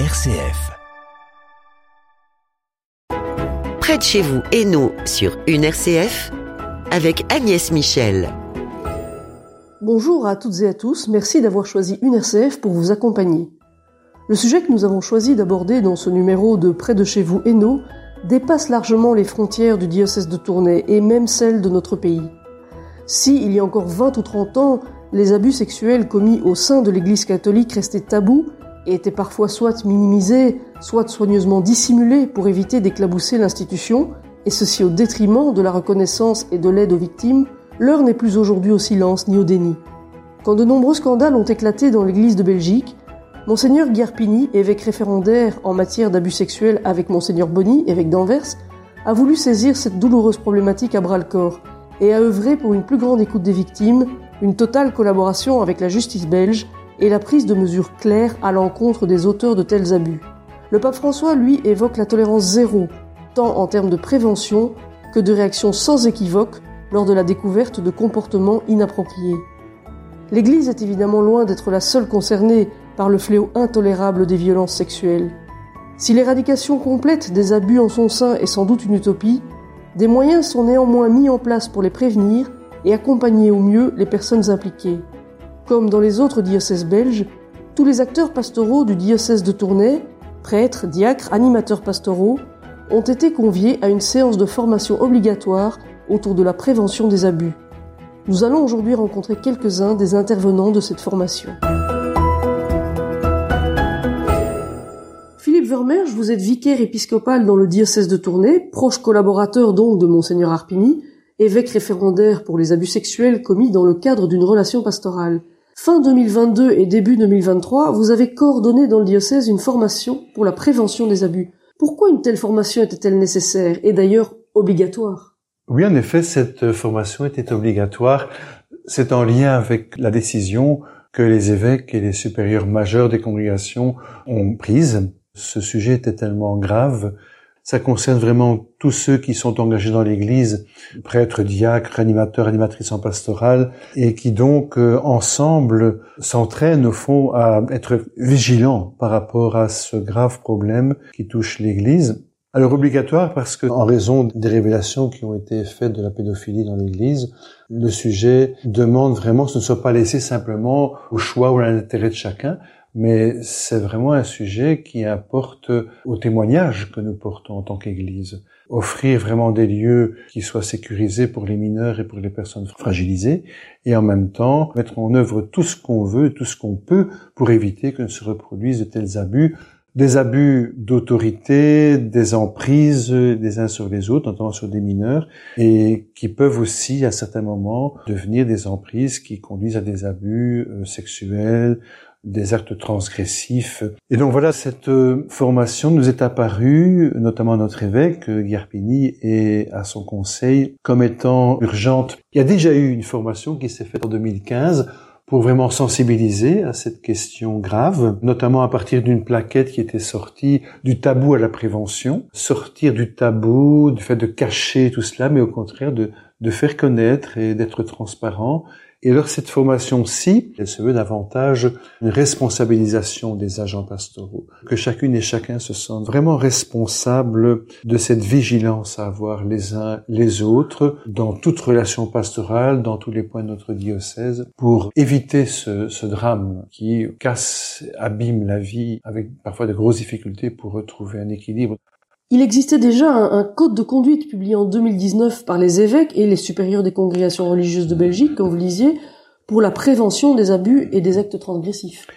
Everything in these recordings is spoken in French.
RCF. Près de chez vous et nous sur une RCF avec Agnès Michel. Bonjour à toutes et à tous, merci d'avoir choisi une RCF pour vous accompagner. Le sujet que nous avons choisi d'aborder dans ce numéro de Près de chez vous et nous dépasse largement les frontières du diocèse de Tournai et même celles de notre pays. Si, il y a encore 20 ou 30 ans, les abus sexuels commis au sein de l'Église catholique restaient tabous et étaient parfois soit minimisés, soit soigneusement dissimulés pour éviter d'éclabousser l'institution, et ceci au détriment de la reconnaissance et de l'aide aux victimes, l'heure n'est plus aujourd'hui au silence ni au déni. Quand de nombreux scandales ont éclaté dans l'Église de Belgique, Monseigneur Guerpini, évêque référendaire en matière d'abus sexuels avec Monseigneur Bonny, évêque d'Anvers, a voulu saisir cette douloureuse problématique à bras-le-corps et a œuvré pour une plus grande écoute des victimes, une totale collaboration avec la justice belge et la prise de mesures claires à l'encontre des auteurs de tels abus. Le pape François, lui, évoque la tolérance zéro, tant en termes de prévention que de réaction sans équivoque lors de la découverte de comportements inappropriés. L'Église est évidemment loin d'être la seule concernée par le fléau intolérable des violences sexuelles. Si l'éradication complète des abus en son sein est sans doute une utopie, des moyens sont néanmoins mis en place pour les prévenir et accompagner au mieux les personnes impliquées. Comme dans les autres diocèses belges, tous les acteurs pastoraux du diocèse de Tournai, prêtres, diacres, animateurs pastoraux, ont été conviés à une séance de formation obligatoire autour de la prévention des abus. Nous allons aujourd'hui rencontrer quelques-uns des intervenants de cette formation. Philippe Vermerge, vous êtes vicaire épiscopal dans le diocèse de Tournai, proche collaborateur donc de Monseigneur Arpini, évêque référendaire pour les abus sexuels commis dans le cadre d'une relation pastorale. Fin 2022 et début 2023, vous avez coordonné dans le diocèse une formation pour la prévention des abus. Pourquoi une telle formation était-elle nécessaire et d'ailleurs obligatoire? Oui, en effet, cette formation était obligatoire. C'est en lien avec la décision que les évêques et les supérieurs majeurs des congrégations ont prise. Ce sujet était tellement grave ça concerne vraiment tous ceux qui sont engagés dans l'Église, prêtres, diacres, animateurs, animatrices en pastorale, et qui donc euh, ensemble s'entraînent au fond à être vigilants par rapport à ce grave problème qui touche l'Église. Alors obligatoire parce que, en raison des révélations qui ont été faites de la pédophilie dans l'Église, le sujet demande vraiment que ce ne soit pas laissé simplement au choix ou à l'intérêt de chacun, mais c'est vraiment un sujet qui apporte au témoignage que nous portons en tant qu'Église. Offrir vraiment des lieux qui soient sécurisés pour les mineurs et pour les personnes fragilisées, et en même temps mettre en œuvre tout ce qu'on veut, tout ce qu'on peut pour éviter que ne se reproduisent de tels abus des abus d'autorité, des emprises des uns sur les autres, notamment sur des mineurs, et qui peuvent aussi, à certains moments, devenir des emprises qui conduisent à des abus euh, sexuels, des actes transgressifs. Et donc voilà, cette euh, formation nous est apparue, notamment à notre évêque, euh, Guerpini, et à son conseil, comme étant urgente. Il y a déjà eu une formation qui s'est faite en 2015 pour vraiment sensibiliser à cette question grave, notamment à partir d'une plaquette qui était sortie du tabou à la prévention, sortir du tabou, du fait de cacher tout cela, mais au contraire de, de faire connaître et d'être transparent et alors cette formation-ci, elle se veut davantage une responsabilisation des agents pastoraux, que chacune et chacun se sentent vraiment responsables de cette vigilance à avoir les uns les autres dans toute relation pastorale, dans tous les points de notre diocèse, pour éviter ce, ce drame qui casse, abîme la vie avec parfois de grosses difficultés pour retrouver un équilibre. Il existait déjà un, code de conduite publié en 2019 par les évêques et les supérieurs des congrégations religieuses de Belgique, comme vous lisiez, pour la prévention des abus et des actes transgressifs.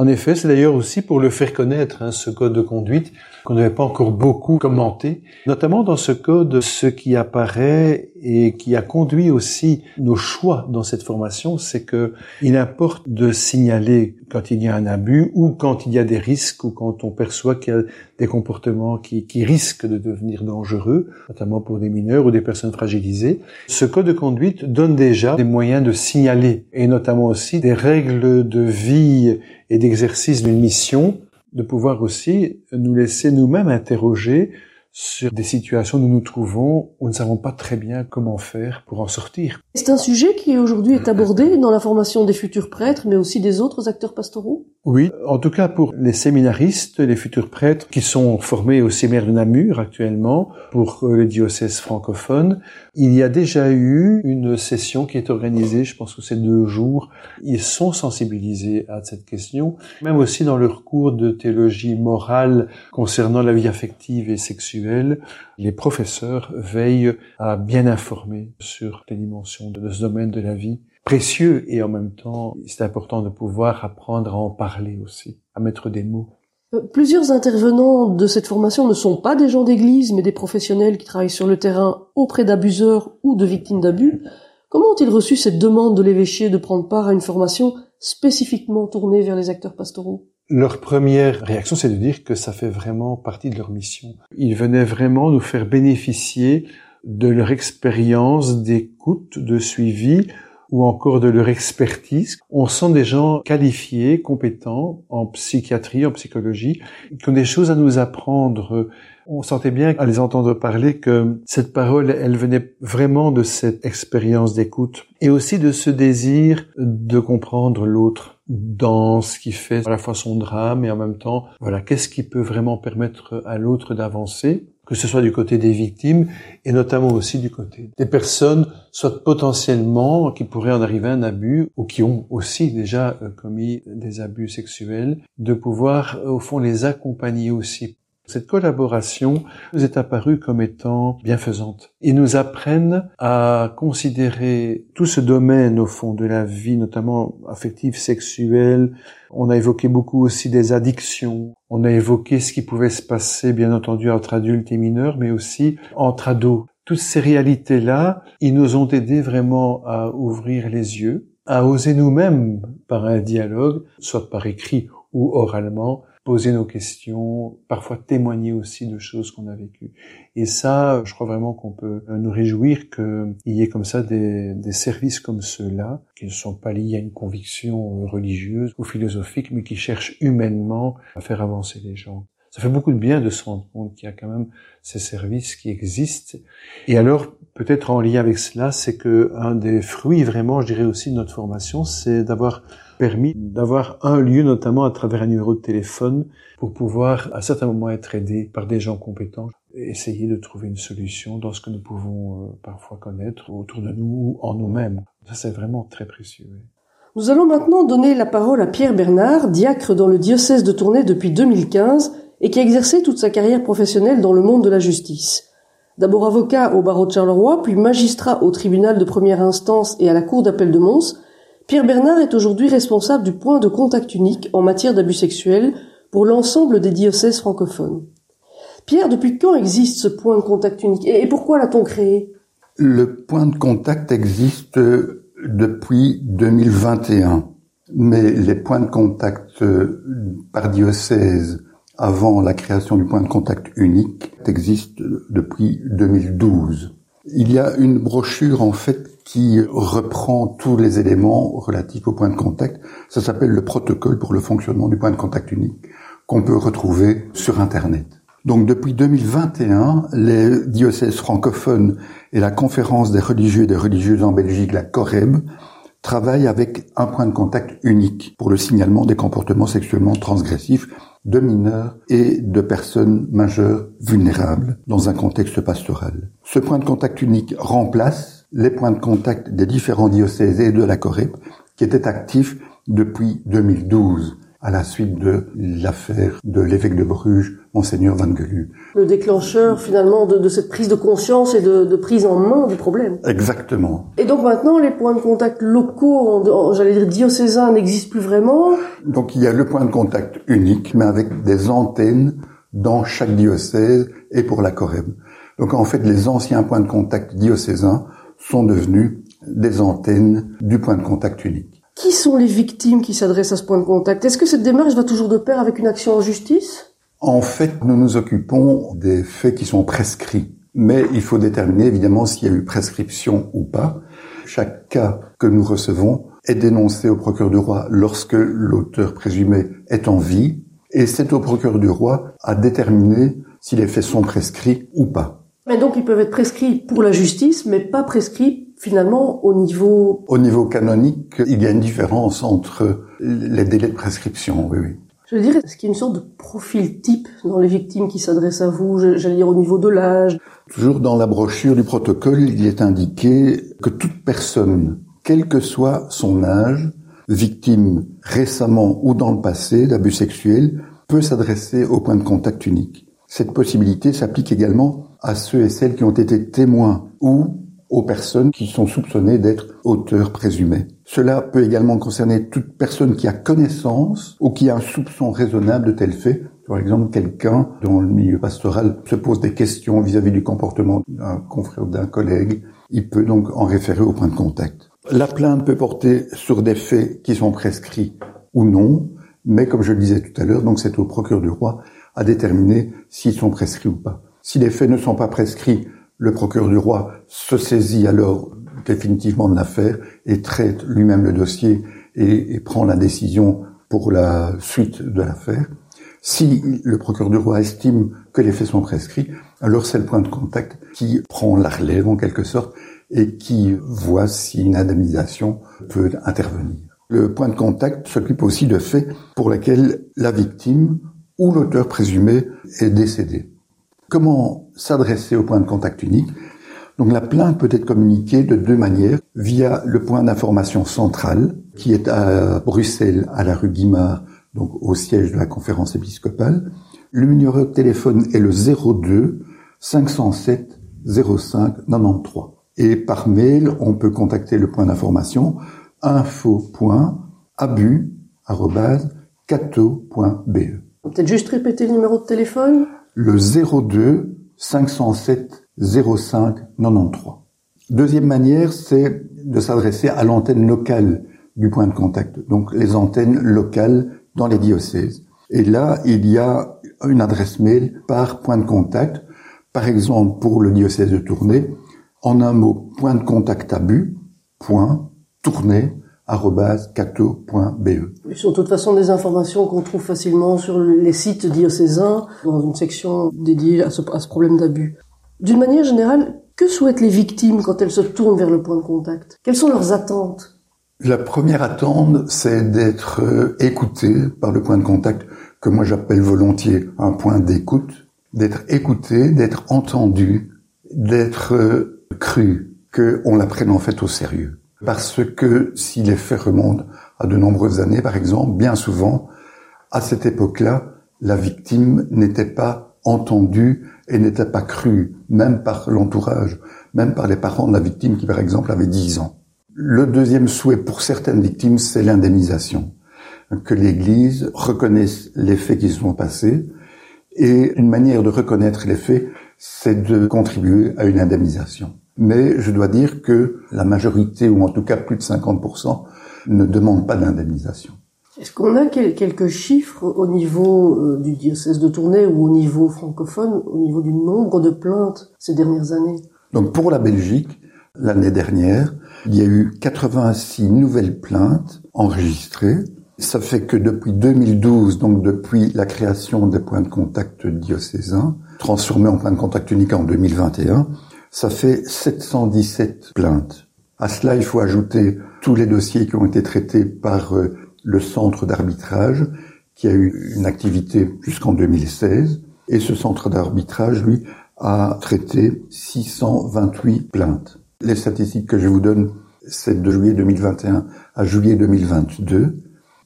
En effet, c'est d'ailleurs aussi pour le faire connaître, hein, ce code de conduite qu'on n'avait pas encore beaucoup commenté. Notamment dans ce code, ce qui apparaît et qui a conduit aussi nos choix dans cette formation, c'est que il importe de signaler quand il y a un abus ou quand il y a des risques ou quand on perçoit qu'il y a des comportements qui, qui risquent de devenir dangereux, notamment pour des mineurs ou des personnes fragilisées. Ce code de conduite donne déjà des moyens de signaler et notamment aussi des règles de vie et d'exercice d'une mission de pouvoir aussi nous laisser nous-mêmes interroger sur des situations où nous nous trouvons où nous ne savons pas très bien comment faire pour en sortir. C'est un sujet qui aujourd'hui est abordé dans la formation des futurs prêtres, mais aussi des autres acteurs pastoraux? Oui, en tout cas pour les séminaristes, les futurs prêtres qui sont formés au séminaire de Namur actuellement, pour les diocèses francophones, il y a déjà eu une session qui est organisée, je pense que c'est deux jours. Ils sont sensibilisés à cette question, même aussi dans leur cours de théologie morale concernant la vie affective et sexuelle. Les professeurs veillent à bien informer sur les dimensions de ce domaine de la vie précieux et en même temps, c'est important de pouvoir apprendre à en parler aussi, à mettre des mots. Euh, plusieurs intervenants de cette formation ne sont pas des gens d'église, mais des professionnels qui travaillent sur le terrain auprès d'abuseurs ou de victimes d'abus. Comment ont-ils reçu cette demande de l'évêché de prendre part à une formation spécifiquement tournée vers les acteurs pastoraux? Leur première réaction, c'est de dire que ça fait vraiment partie de leur mission. Ils venaient vraiment nous faire bénéficier de leur expérience d'écoute, de suivi, ou encore de leur expertise. On sent des gens qualifiés, compétents en psychiatrie, en psychologie, qui ont des choses à nous apprendre. On sentait bien à les entendre parler que cette parole, elle venait vraiment de cette expérience d'écoute et aussi de ce désir de comprendre l'autre dans ce qui fait à la fois son drame et en même temps, voilà, qu'est-ce qui peut vraiment permettre à l'autre d'avancer que ce soit du côté des victimes et notamment aussi du côté des personnes, soit potentiellement qui pourraient en arriver à un abus ou qui ont aussi déjà euh, commis des abus sexuels, de pouvoir au fond les accompagner aussi cette collaboration nous est apparue comme étant bienfaisante. Ils nous apprennent à considérer tout ce domaine au fond de la vie, notamment affective, sexuelle. On a évoqué beaucoup aussi des addictions. On a évoqué ce qui pouvait se passer, bien entendu, entre adultes et mineurs, mais aussi entre ados. Toutes ces réalités-là, ils nous ont aidés vraiment à ouvrir les yeux, à oser nous-mêmes, par un dialogue, soit par écrit ou oralement, poser nos questions, parfois témoigner aussi de choses qu'on a vécues. Et ça, je crois vraiment qu'on peut nous réjouir qu'il y ait comme ça des, des services comme ceux-là, qui ne sont pas liés à une conviction religieuse ou philosophique, mais qui cherchent humainement à faire avancer les gens. Ça fait beaucoup de bien de se rendre compte qu'il y a quand même ces services qui existent. Et alors, peut-être en lien avec cela, c'est que un des fruits vraiment, je dirais aussi de notre formation, c'est d'avoir permis d'avoir un lieu, notamment à travers un numéro de téléphone, pour pouvoir à certains moments être aidé par des gens compétents et essayer de trouver une solution dans ce que nous pouvons euh, parfois connaître autour de nous ou en nous-mêmes. Ça, c'est vraiment très précieux. Nous allons maintenant donner la parole à Pierre Bernard, diacre dans le diocèse de Tournai depuis 2015 et qui a exercé toute sa carrière professionnelle dans le monde de la justice. D'abord avocat au barreau de Charleroi, puis magistrat au tribunal de première instance et à la cour d'appel de Mons, Pierre Bernard est aujourd'hui responsable du point de contact unique en matière d'abus sexuels pour l'ensemble des diocèses francophones. Pierre, depuis quand existe ce point de contact unique et pourquoi l'a-t-on créé? Le point de contact existe depuis 2021, mais les points de contact euh, par diocèse avant la création du point de contact unique existent depuis 2012. Il y a une brochure en fait qui reprend tous les éléments relatifs au point de contact. Ça s'appelle le protocole pour le fonctionnement du point de contact unique qu'on peut retrouver sur Internet. Donc depuis 2021, les diocèses francophones et la conférence des religieux et des religieuses en Belgique, la COREB, travaillent avec un point de contact unique pour le signalement des comportements sexuellement transgressifs de mineurs et de personnes majeures vulnérables dans un contexte pastoral. Ce point de contact unique remplace les points de contact des différents diocèses et de la Corée qui étaient actifs depuis 2012 à la suite de l'affaire de l'évêque de Bruges, Monseigneur Van Gelu. Le déclencheur finalement de, cette prise de conscience et de, prise en main du problème. Exactement. Et donc maintenant, les points de contact locaux, j'allais dire diocésains, n'existent plus vraiment Donc il y a le point de contact unique, mais avec des antennes dans chaque diocèse et pour la Corée. Donc en fait, les anciens points de contact diocésains sont devenus des antennes du point de contact unique. Qui sont les victimes qui s'adressent à ce point de contact? Est-ce que cette démarche va toujours de pair avec une action en justice? En fait, nous nous occupons des faits qui sont prescrits. Mais il faut déterminer évidemment s'il y a eu prescription ou pas. Chaque cas que nous recevons est dénoncé au procureur du roi lorsque l'auteur présumé est en vie. Et c'est au procureur du roi à déterminer si les faits sont prescrits ou pas. Mais donc ils peuvent être prescrits pour la justice, mais pas prescrits finalement, au niveau... Au niveau canonique, il y a une différence entre les délais de prescription, oui, oui. Je veux dire, est-ce qu'il y a une sorte de profil type dans les victimes qui s'adressent à vous? J'allais dire au niveau de l'âge. Toujours dans la brochure du protocole, il est indiqué que toute personne, quel que soit son âge, victime récemment ou dans le passé d'abus sexuels, peut s'adresser au point de contact unique. Cette possibilité s'applique également à ceux et celles qui ont été témoins ou aux personnes qui sont soupçonnées d'être auteurs présumés. Cela peut également concerner toute personne qui a connaissance ou qui a un soupçon raisonnable de tel fait. Par exemple, quelqu'un dont le milieu pastoral se pose des questions vis-à-vis du comportement d'un confrère ou d'un collègue, il peut donc en référer au point de contact. La plainte peut porter sur des faits qui sont prescrits ou non, mais comme je le disais tout à l'heure, donc c'est au procureur du roi à déterminer s'ils sont prescrits ou pas. Si les faits ne sont pas prescrits, le procureur du roi se saisit alors définitivement de l'affaire et traite lui-même le dossier et, prend la décision pour la suite de l'affaire. Si le procureur du roi estime que les faits sont prescrits, alors c'est le point de contact qui prend la relève en quelque sorte et qui voit si une indemnisation peut intervenir. Le point de contact s'occupe aussi de faits pour lesquels la victime ou l'auteur présumé est décédé. Comment s'adresser au point de contact unique donc la plainte peut être communiquée de deux manières, via le point d'information central, qui est à Bruxelles, à la rue Guimard, donc au siège de la conférence épiscopale. Le numéro de téléphone est le 02 507 05 93. Et par mail, on peut contacter le point d'information info.abu.cato.be. Peut-être juste répéter le numéro de téléphone? Le 02 507 05 93. Deuxième manière, c'est de s'adresser à l'antenne locale du point de contact, donc les antennes locales dans les diocèses. Et là, il y a une adresse mail par point de contact. Par exemple, pour le diocèse de Tournai, en un mot, point de contact abus, point, tournai, cato.be. Ce sont de toute façon des informations qu'on trouve facilement sur les sites diocésains, dans une section dédiée à ce, à ce problème d'abus. D'une manière générale, que souhaitent les victimes quand elles se tournent vers le point de contact? Quelles sont leurs attentes? La première attente, c'est d'être euh, écouté par le point de contact, que moi j'appelle volontiers un point d'écoute, d'être écouté, d'être entendu, d'être euh, cru, qu'on la prenne en fait au sérieux. Parce que si les faits remontent à de nombreuses années, par exemple, bien souvent, à cette époque-là, la victime n'était pas entendue et n'était pas crue, même par l'entourage, même par les parents de la victime qui, par exemple, avait 10 ans. Le deuxième souhait pour certaines victimes, c'est l'indemnisation. Que l'Église reconnaisse les faits qui se sont passés. Et une manière de reconnaître les faits, c'est de contribuer à une indemnisation mais je dois dire que la majorité, ou en tout cas plus de 50%, ne demandent pas d'indemnisation. Est-ce qu'on a quelques chiffres au niveau euh, du diocèse de Tournai ou au niveau francophone, au niveau du nombre de plaintes ces dernières années? Donc pour la Belgique, l'année dernière, il y a eu 86 nouvelles plaintes enregistrées. Ça fait que depuis 2012, donc depuis la création des points de contact diocésains, transformés en points de contact unique en 2021, ça fait 717 plaintes. À cela, il faut ajouter tous les dossiers qui ont été traités par euh, le centre d'arbitrage, qui a eu une activité jusqu'en 2016. Et ce centre d'arbitrage, lui, a traité 628 plaintes. Les statistiques que je vous donne, c'est de juillet 2021 à juillet 2022.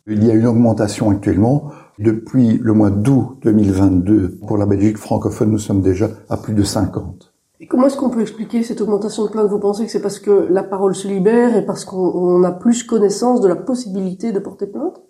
Il y a une augmentation actuellement. Depuis le mois d'août 2022, pour la Belgique francophone, nous sommes déjà à plus de 50. Comment est-ce qu'on peut expliquer cette augmentation de plaintes Vous pensez que c'est parce que la parole se libère et parce qu'on a plus connaissance de la possibilité de porter plainte?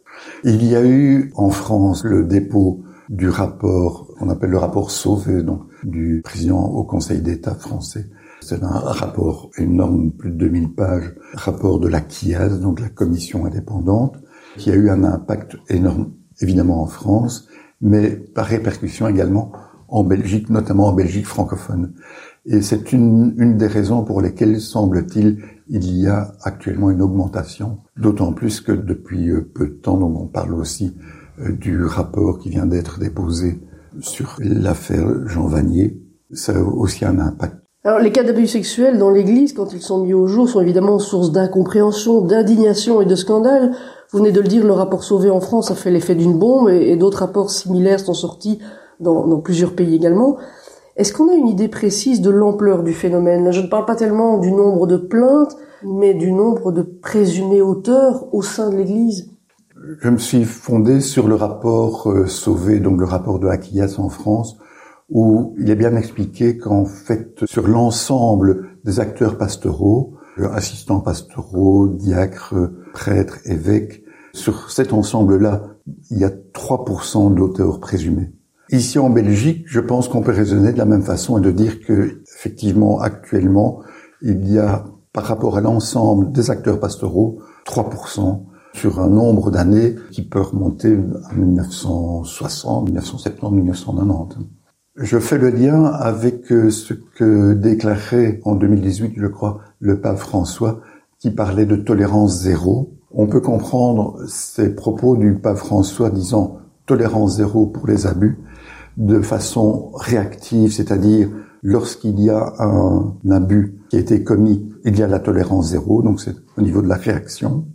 Il y a eu en France le dépôt du rapport, qu'on appelle le rapport Sauvé, donc du président au Conseil d'État français. C'est un rapport énorme, plus de 2000 pages, rapport de la CIAS, donc la commission indépendante, qui a eu un impact énorme, évidemment en France, mais par répercussion également en Belgique, notamment en Belgique francophone. Et c'est une, une des raisons pour lesquelles, semble-t-il, il y a actuellement une augmentation, d'autant plus que depuis euh, peu de temps, donc on parle aussi euh, du rapport qui vient d'être déposé sur l'affaire Jean Vanier, ça a aussi un impact. Alors, les cas d'abus sexuels dans l'Église, quand ils sont mis au jour, sont évidemment source d'incompréhension, d'indignation et de scandale. Vous venez de le dire, le rapport Sauvé en France a fait l'effet d'une bombe et, d'autres rapports similaires sont sortis dans, dans plusieurs pays également. Est-ce qu'on a une idée précise de l'ampleur du phénomène? Je ne parle pas tellement du nombre de plaintes, mais du nombre de présumés auteurs au sein de l'Église. Je me suis fondé sur le rapport euh, Sauvé, donc le rapport de Aquillas en France, où il est bien expliqué qu'en fait, sur l'ensemble des acteurs pastoraux, euh, assistants pastoraux, diacres, prêtres, évêques, sur cet ensemble-là, il y a 3% d'auteurs présumés. Ici en Belgique, je pense qu'on peut raisonner de la même façon et de dire que, effectivement, actuellement, il y a, par rapport à l'ensemble des acteurs pastoraux, 3% sur un nombre d'années qui peut remonter à 1960, 1970, 1990. Je fais le lien avec euh, ce que déclarait en 2018, je crois, le pape François, qui parlait de tolérance zéro. On peut comprendre ces propos du pape François disant tolérance zéro pour les abus de façon réactive, c'est-à-dire lorsqu'il y a un abus qui a été commis, il y a la tolérance zéro, donc c'est au niveau de la réaction.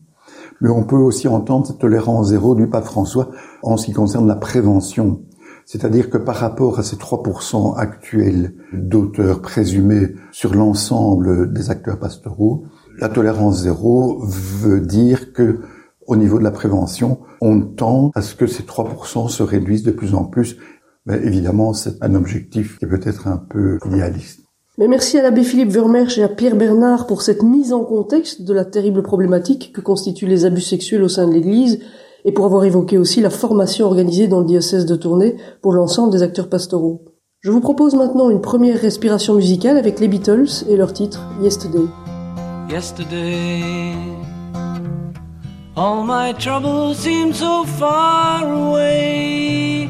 Mais on peut aussi entendre cette tolérance zéro du pape François en ce qui concerne la prévention. C'est-à-dire que par rapport à ces 3% actuels d'auteurs présumés sur l'ensemble des acteurs pastoraux, la tolérance zéro veut dire que au niveau de la prévention, on tend à ce que ces 3% se réduisent de plus en plus. Mais évidemment, c'est un objectif qui peut être un peu idéaliste. Mais merci à l'abbé Philippe Vermersch et à Pierre Bernard pour cette mise en contexte de la terrible problématique que constituent les abus sexuels au sein de l'Église et pour avoir évoqué aussi la formation organisée dans le diocèse de Tournai pour l'ensemble des acteurs pastoraux. Je vous propose maintenant une première respiration musicale avec les Beatles et leur titre Yesterday. Yesterday, all my troubles seem so far away.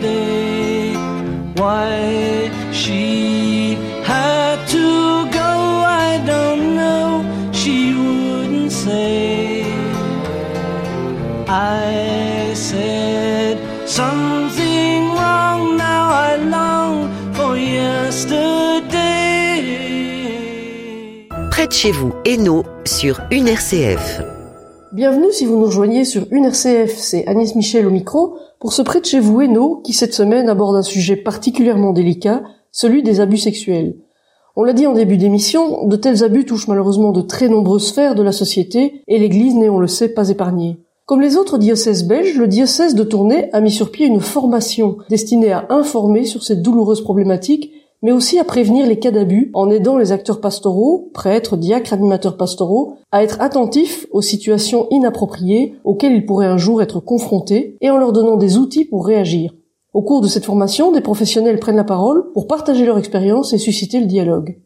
Chez vous, Eno sur une RCF. Bienvenue si vous nous rejoignez sur une RCF, c'est Agnès Michel au micro pour ce Près de chez vous Eno qui cette semaine aborde un sujet particulièrement délicat, celui des abus sexuels. On l'a dit en début d'émission, de tels abus touchent malheureusement de très nombreuses sphères de la société et l'Église n'est, on le sait, pas épargnée. Comme les autres diocèses belges, le diocèse de Tournai a mis sur pied une formation destinée à informer sur cette douloureuse problématique, mais aussi à prévenir les cas d'abus en aidant les acteurs pastoraux, prêtres, diacres, animateurs pastoraux, à être attentifs aux situations inappropriées auxquelles ils pourraient un jour être confrontés et en leur donnant des outils pour réagir. Au cours de cette formation, des professionnels prennent la parole pour partager leur expérience et susciter le dialogue.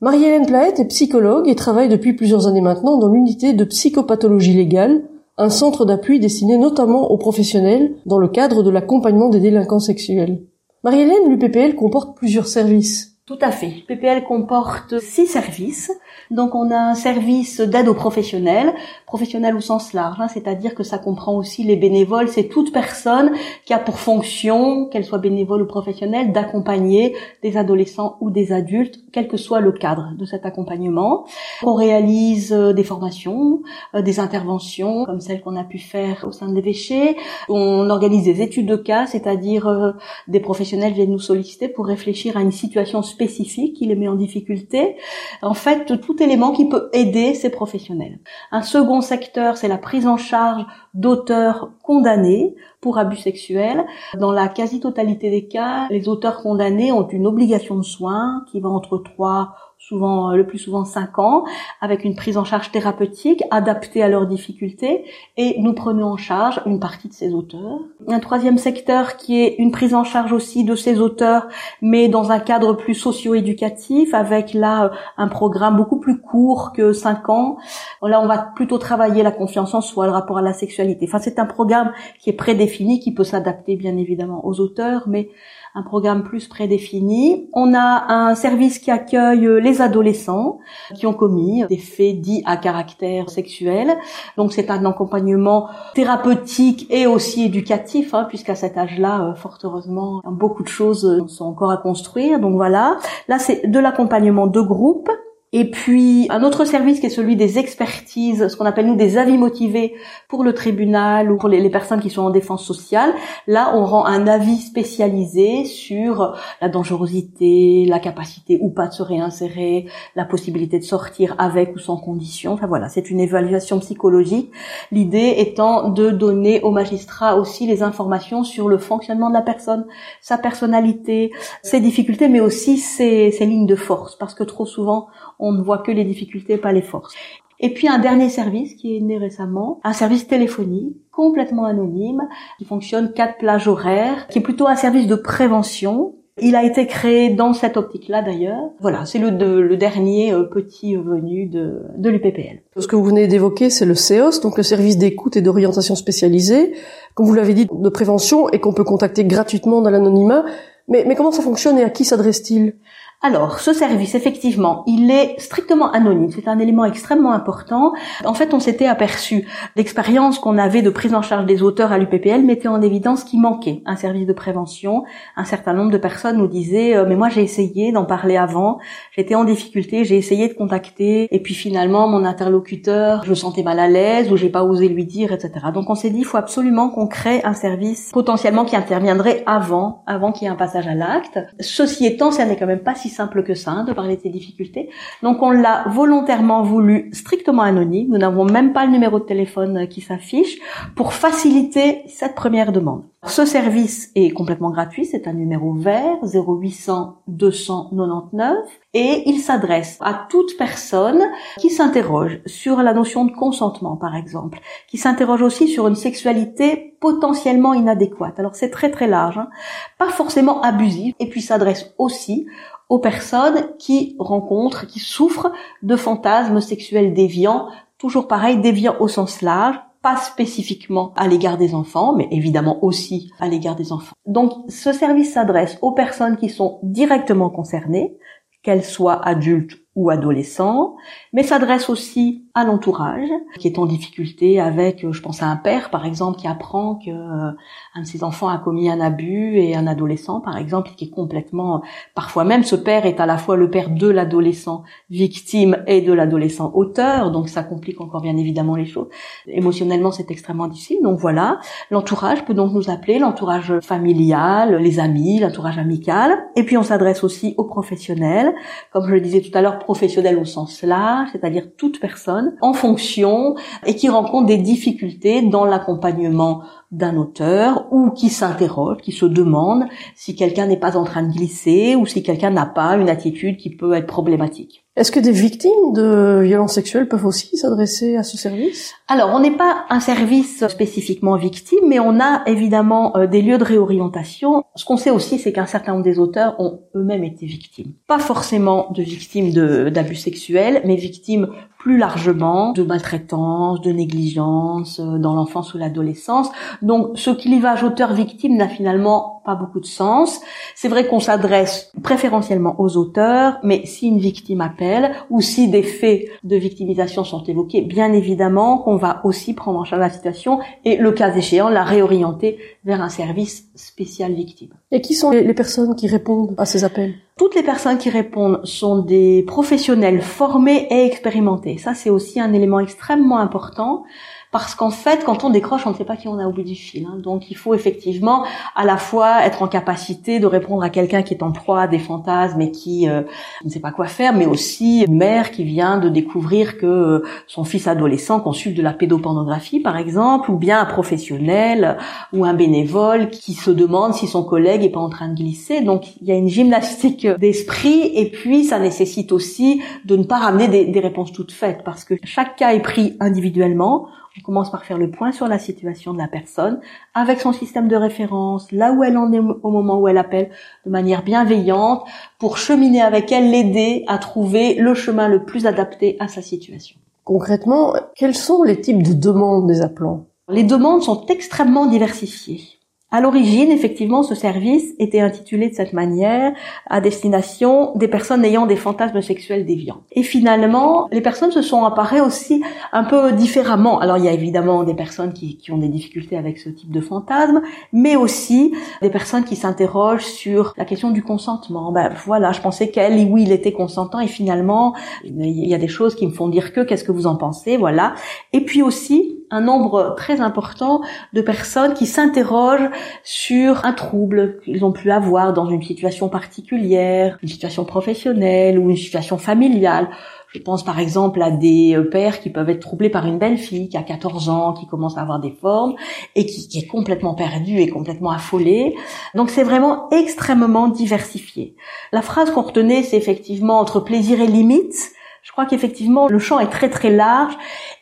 Marie-Hélène Plaët est psychologue et travaille depuis plusieurs années maintenant dans l'unité de psychopathologie légale un centre d'appui destiné notamment aux professionnels dans le cadre de l'accompagnement des délinquants sexuels. Marie-Hélène, l'UPPL comporte plusieurs services. Tout à fait. L'UPPL comporte six services. Donc on a un service d'aide aux professionnels, professionnels au sens large, hein, c'est-à-dire que ça comprend aussi les bénévoles, c'est toute personne qui a pour fonction, qu'elle soit bénévole ou professionnelle, d'accompagner des adolescents ou des adultes, quel que soit le cadre de cet accompagnement. On réalise euh, des formations, euh, des interventions comme celles qu'on a pu faire au sein de l'évêché. On organise des études de cas, c'est-à-dire euh, des professionnels viennent nous solliciter pour réfléchir à une situation spécifique qui les met en difficulté. En fait, tout élément qui peut aider ces professionnels. Un second secteur, c'est la prise en charge d'auteurs condamnés pour abus sexuels. Dans la quasi-totalité des cas, les auteurs condamnés ont une obligation de soins qui va entre 3 euh, le plus souvent 5 ans, avec une prise en charge thérapeutique adaptée à leurs difficultés, et nous prenons en charge une partie de ces auteurs. Un troisième secteur qui est une prise en charge aussi de ces auteurs, mais dans un cadre plus socio-éducatif, avec là un programme beaucoup plus court que 5 ans. Là, on va plutôt travailler la confiance en soi, le rapport à la sexualité. Enfin, c'est un programme qui est prédéfini, qui peut s'adapter bien évidemment aux auteurs, mais un programme plus prédéfini. On a un service qui accueille les adolescents qui ont commis des faits dits à caractère sexuel. Donc c'est un accompagnement thérapeutique et aussi éducatif, hein, puisqu'à cet âge-là, euh, fort heureusement, beaucoup de choses sont encore à construire. Donc voilà, là c'est de l'accompagnement de groupe et puis un autre service qui est celui des expertises, ce qu'on appelle nous des avis motivés pour le tribunal ou pour les, personnes qui sont en défense sociale. Là, on rend un avis spécialisé sur la dangerosité, la capacité ou pas de se réinsérer, la possibilité de sortir avec ou sans condition. Enfin voilà, c'est une évaluation psychologique. L'idée étant de donner aux magistrats aussi les informations sur le fonctionnement de la personne, sa personnalité, ses difficultés, mais aussi ses, ses lignes de force, parce que trop souvent on ne voit que les difficultés, pas les forces. Et puis un dernier service qui est né récemment, un service téléphonique complètement anonyme, qui fonctionne quatre plages horaires, qui est plutôt un service de prévention. Il a été créé dans cette optique-là d'ailleurs. Voilà, c'est le, dernier euh, petit venu de, de l'UPPL. Ce que vous venez d'évoquer, c'est le CEOS, donc le service d'écoute et d'orientation spécialisée, comme vous l'avez dit, de prévention et qu'on peut contacter gratuitement dans l'anonymat. Mais, mais comment ça fonctionne et à qui s'adresse-t-il? Alors, ce service, effectivement, il est strictement anonyme. C'est un élément extrêmement important. En fait, on s'était aperçu, l'expérience qu'on avait de prise en charge des auteurs à l'UPPL mettait en évidence qu'il manquait un service de prévention. Un certain nombre de personnes nous disaient, euh, mais moi j'ai essayé d'en parler avant, j'étais en difficulté, j'ai essayé de contacter, et puis finalement mon interlocuteur, je sentais mal à l'aise ou j'ai pas osé lui dire, etc. Donc on s'est dit, il faut absolument qu'on crée un service potentiellement qui interviendrait avant, avant qu'il y ait un passage à l'acte. Ceci étant, ça n'est quand même pas si simple que ça hein, de parler de tes difficultés. Donc on l'a volontairement voulu strictement anonyme. Nous n'avons même pas le numéro de téléphone euh, qui s'affiche pour faciliter cette première demande. Ce service est complètement gratuit, c'est un numéro vert 0800 299 et il s'adresse à toute personne qui s'interroge sur la notion de consentement par exemple, qui s'interroge aussi sur une sexualité potentiellement inadéquate. Alors c'est très très large, hein. pas forcément abusive et puis s'adresse aussi aux personnes qui rencontrent, qui souffrent de fantasmes sexuels déviants, toujours pareil, déviants au sens large, pas spécifiquement à l'égard des enfants, mais évidemment aussi à l'égard des enfants. Donc ce service s'adresse aux personnes qui sont directement concernées, qu'elles soient adultes ou adolescents, mais s'adresse aussi à l'entourage qui est en difficulté avec, je pense à un père par exemple qui apprend que euh, un de ses enfants a commis un abus et un adolescent par exemple qui est complètement, parfois même ce père est à la fois le père de l'adolescent victime et de l'adolescent auteur, donc ça complique encore bien évidemment les choses. Émotionnellement c'est extrêmement difficile, donc voilà. L'entourage peut donc nous appeler, l'entourage familial, les amis, l'entourage amical, et puis on s'adresse aussi aux professionnels, comme je le disais tout à l'heure professionnel au sens large, c'est-à-dire toute personne en fonction et qui rencontre des difficultés dans l'accompagnement d'un auteur ou qui s'interroge, qui se demande si quelqu'un n'est pas en train de glisser ou si quelqu'un n'a pas une attitude qui peut être problématique. Est-ce que des victimes de violences sexuelles peuvent aussi s'adresser à ce service? Alors, on n'est pas un service spécifiquement victime, mais on a évidemment euh, des lieux de réorientation. Ce qu'on sait aussi, c'est qu'un certain nombre des auteurs ont eux-mêmes été victimes. Pas forcément de victimes d'abus sexuels, mais victimes plus largement de maltraitance, de négligence euh, dans l'enfance ou l'adolescence. Donc ce clivage auteur-victime n'a finalement pas beaucoup de sens. C'est vrai qu'on s'adresse préférentiellement aux auteurs, mais si une victime appelle appel, ou si des faits de victimisation sont évoqués, bien évidemment qu'on va aussi prendre en charge la situation et, le cas échéant, la réorienter vers un service spécial victime. Et qui sont les personnes qui répondent à ces appels? Toutes les personnes qui répondent sont des professionnels formés et expérimentés. Ça, c'est aussi un élément extrêmement important parce qu'en fait, quand on décroche, on ne sait pas qui on a au bout du fil. Hein. Donc, il faut effectivement à la fois être en capacité de répondre à quelqu'un qui est en proie à des fantasmes et qui euh, ne sait pas quoi faire, mais aussi une mère qui vient de découvrir que euh, son fils adolescent consulte de la pédopornographie, par exemple, ou bien un professionnel ou un bénévole qui se demande si son collègue est pas en train de glisser. Donc, il y a une gymnastique d'esprit et puis ça nécessite aussi de ne pas ramener des réponses toutes faites parce que chaque cas est pris individuellement. On commence par faire le point sur la situation de la personne avec son système de référence, là où elle en est au moment où elle appelle, de manière bienveillante, pour cheminer avec elle, l'aider à trouver le chemin le plus adapté à sa situation. Concrètement, quels sont les types de demandes des appelants? Les demandes sont extrêmement diversifiées. À l'origine, effectivement, ce service était intitulé de cette manière à destination des personnes ayant des fantasmes sexuels déviants. Et finalement, les personnes se sont apparues aussi un peu différemment. Alors, il y a évidemment des personnes qui, qui ont des difficultés avec ce type de fantasme, mais aussi des personnes qui s'interrogent sur la question du consentement. Ben voilà, je pensais qu'elle, oui, il était consentant, et finalement, il y a des choses qui me font dire que, qu'est-ce que vous en pensez, voilà. Et puis aussi, un nombre très important de personnes qui s'interrogent sur un trouble qu'ils ont pu avoir dans une situation particulière, une situation professionnelle ou une situation familiale. Je pense par exemple à des euh, pères qui peuvent être troublés par une belle fille qui a 14 ans, qui commence à avoir des formes et qui, qui est complètement perdue et complètement affolée. Donc c'est vraiment extrêmement diversifié. La phrase qu'on retenait, c'est effectivement entre plaisir et limite. Je crois qu'effectivement, le champ est très très large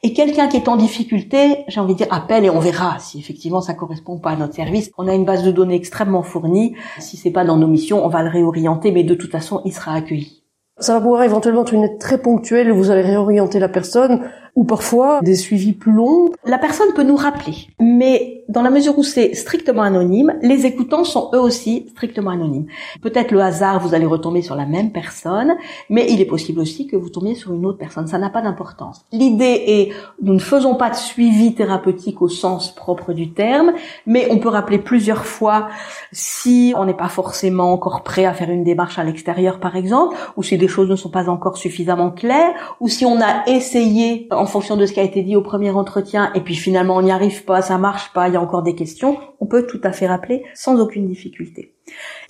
et quelqu'un qui est en difficulté, j'ai envie de dire, appelle et on verra si effectivement ça correspond pas à notre service. On a une base de données extrêmement fournie. Si c'est pas dans nos missions, on va le réorienter, mais de toute façon, il sera accueilli. Ça va pouvoir éventuellement être une aide très ponctuelle, vous allez réorienter la personne ou parfois des suivis plus longs. La personne peut nous rappeler, mais dans la mesure où c'est strictement anonyme, les écoutants sont eux aussi strictement anonymes. Peut-être le hasard, vous allez retomber sur la même personne, mais il est possible aussi que vous tombiez sur une autre personne. Ça n'a pas d'importance. L'idée est, nous ne faisons pas de suivi thérapeutique au sens propre du terme, mais on peut rappeler plusieurs fois si on n'est pas forcément encore prêt à faire une démarche à l'extérieur, par exemple, ou si des choses ne sont pas encore suffisamment claires, ou si on a essayé en fonction de ce qui a été dit au premier entretien, et puis finalement on n'y arrive pas, ça marche pas, il y a encore des questions, on peut tout à fait rappeler sans aucune difficulté.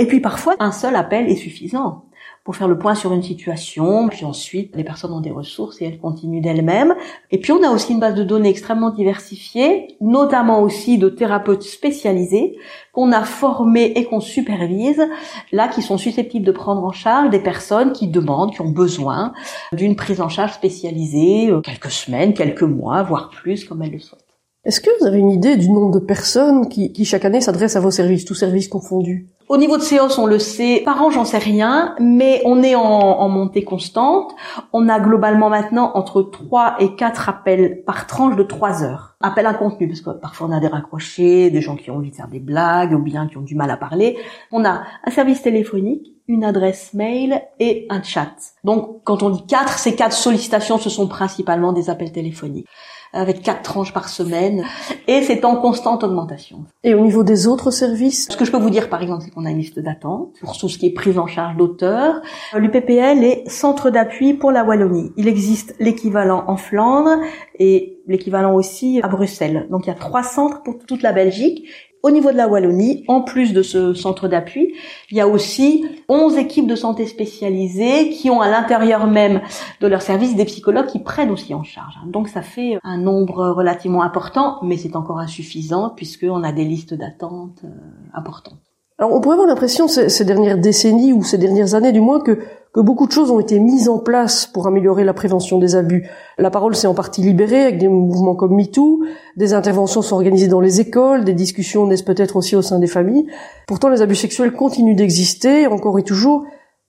Et puis parfois, un seul appel est suffisant pour faire le point sur une situation, puis ensuite les personnes ont des ressources et elles continuent d'elles-mêmes. Et puis on a aussi une base de données extrêmement diversifiée, notamment aussi de thérapeutes spécialisés qu'on a formés et qu'on supervise, là qui sont susceptibles de prendre en charge des personnes qui demandent, qui ont besoin d'une prise en charge spécialisée, euh, quelques semaines, quelques mois, voire plus comme elles le souhaitent. Est-ce que vous avez une idée du nombre de personnes qui, qui chaque année s'adressent à vos services, tous services confondus? Au niveau de CEOS, on le sait. Par an, j'en sais rien, mais on est en, montée constante. On a globalement maintenant entre 3 et 4 appels par tranche de 3 heures. Appels à contenu, parce que parfois on a des raccrochés, des gens qui ont envie de faire des blagues, ou bien qui ont du mal à parler. On a un service téléphonique, une adresse mail et un chat. Donc, quand on dit 4, ces 4 sollicitations, ce sont principalement des appels téléphoniques avec quatre tranches par semaine, et c'est en constante augmentation. Et au niveau des autres services Ce que je peux vous dire, par exemple, c'est qu'on a une liste d'attente pour tout ce qui est prise en charge d'auteurs. L'UPPL est centre d'appui pour la Wallonie. Il existe l'équivalent en Flandre et l'équivalent aussi à Bruxelles. Donc il y a trois centres pour toute la Belgique au niveau de la Wallonie, en plus de ce centre d'appui, il y a aussi 11 équipes de santé spécialisées qui ont à l'intérieur même de leur service des psychologues qui prennent aussi en charge. Donc ça fait un nombre relativement important, mais c'est encore insuffisant puisqu'on a des listes d'attente euh, importantes. Alors on pourrait avoir l'impression ces, dernières décennies ou ces dernières années du moins que, que beaucoup de choses ont été mises en place pour améliorer la prévention des abus. La parole s'est en partie libérée avec des mouvements comme MeToo, des interventions sont organisées dans les écoles, des discussions naissent peut-être aussi au sein des familles. Pourtant les abus sexuels continuent d'exister encore et toujours.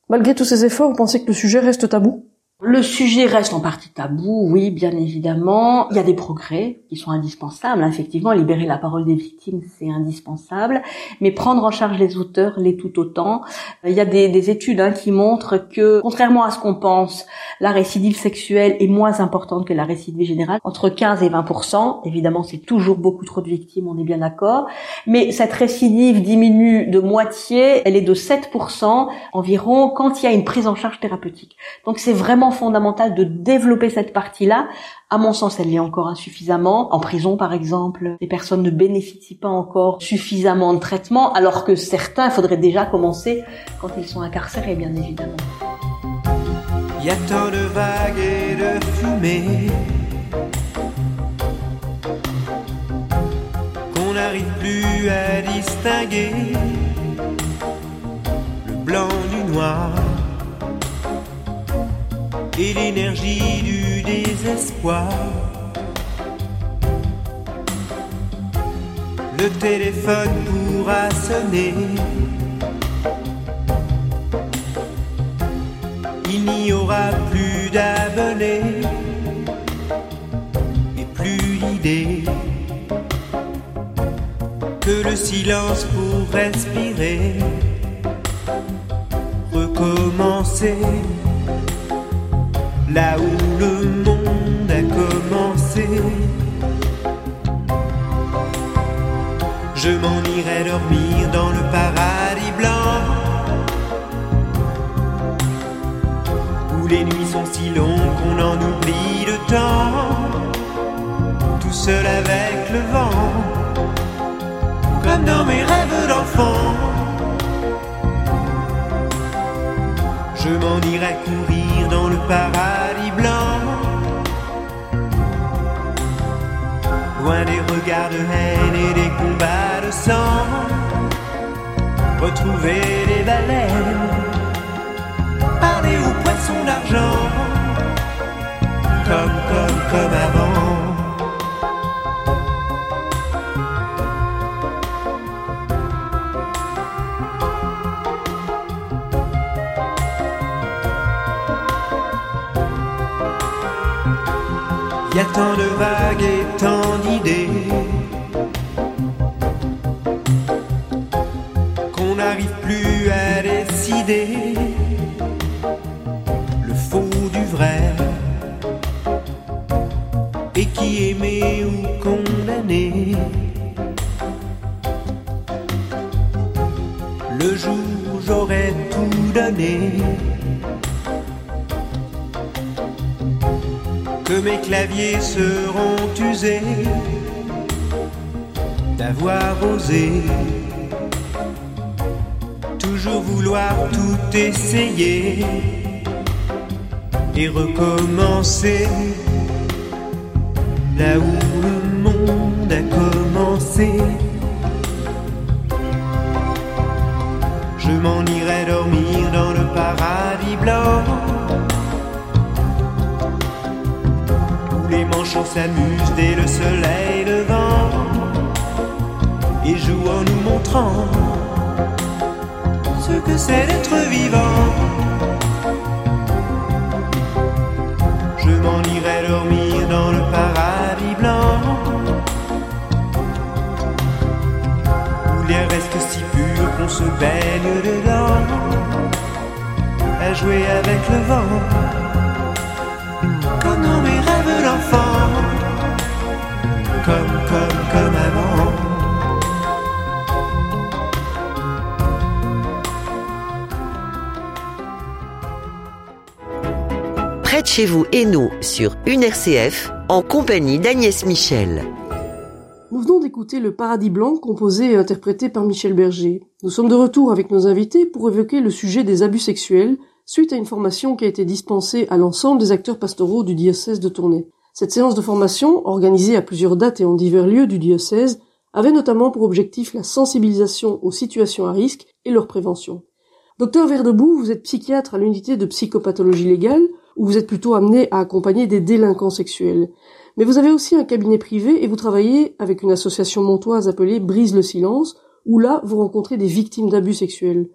Malgré tous ces efforts, vous pensez que le sujet reste tabou? Le sujet reste en partie tabou, oui, bien évidemment. Il y a des progrès qui sont indispensables. Effectivement, libérer la parole des victimes, c'est indispensable. Mais prendre en charge les auteurs l'est tout autant. Il y a des, des études hein, qui montrent que, contrairement à ce qu'on pense, la récidive sexuelle est moins importante que la récidive générale. Entre 15 et 20% Évidemment, c'est toujours beaucoup trop de victimes, on est bien d'accord. Mais cette récidive diminue de moitié. Elle est de 7% environ quand il y a une prise en charge thérapeutique. Donc c'est vraiment fondamental de développer cette partie-là. À mon sens, elle l'est encore insuffisamment. En prison, par exemple, les personnes ne bénéficient pas encore suffisamment de traitement, alors que certains, il faudrait déjà commencer quand ils sont incarcérés, bien évidemment. Il y a tant de vagues et de fumée qu'on n'arrive plus à distinguer le blanc du noir et l'énergie du désespoir. Le téléphone pourra sonner. Il n'y aura plus d'abonnés et plus l'idée que le silence pour respirer, recommencer là où le monde a commencé. Je m'en irai dormir dans le paradis blanc, où les nuits sont si longues qu'on en oublie le temps, tout seul avec le vent, comme dans mes rêves d'enfant. Je m'en irai courir dans le paradis Loin des regards de haine et des combats de sang. Retrouver les baleines. Parler aux poissons d'argent. Comme, comme, comme avant. Y a tant de vagues et tant d'idées qu'on n'arrive plus à décider claviers seront usés d'avoir osé toujours vouloir tout essayer et recommencer là où le monde a commencé. Je m'en irai dormir dans le paradis blanc. Les manchots s'amusent dès le soleil levant et jouent en nous montrant ce que c'est d'être vivant. Je m'en irai dormir dans le paradis blanc. Où l'air reste si pur qu'on se baigne dedans. À jouer avec le vent chez vous et nous sur une RCF en compagnie d'Agnès Michel. Nous venons d'écouter Le Paradis Blanc composé et interprété par Michel Berger. Nous sommes de retour avec nos invités pour évoquer le sujet des abus sexuels suite à une formation qui a été dispensée à l'ensemble des acteurs pastoraux du diocèse de Tournai. Cette séance de formation, organisée à plusieurs dates et en divers lieux du diocèse, avait notamment pour objectif la sensibilisation aux situations à risque et leur prévention. Docteur Verdebout, vous êtes psychiatre à l'unité de psychopathologie légale, où vous êtes plutôt amené à accompagner des délinquants sexuels. Mais vous avez aussi un cabinet privé et vous travaillez avec une association montoise appelée Brise le silence, où là vous rencontrez des victimes d'abus sexuels.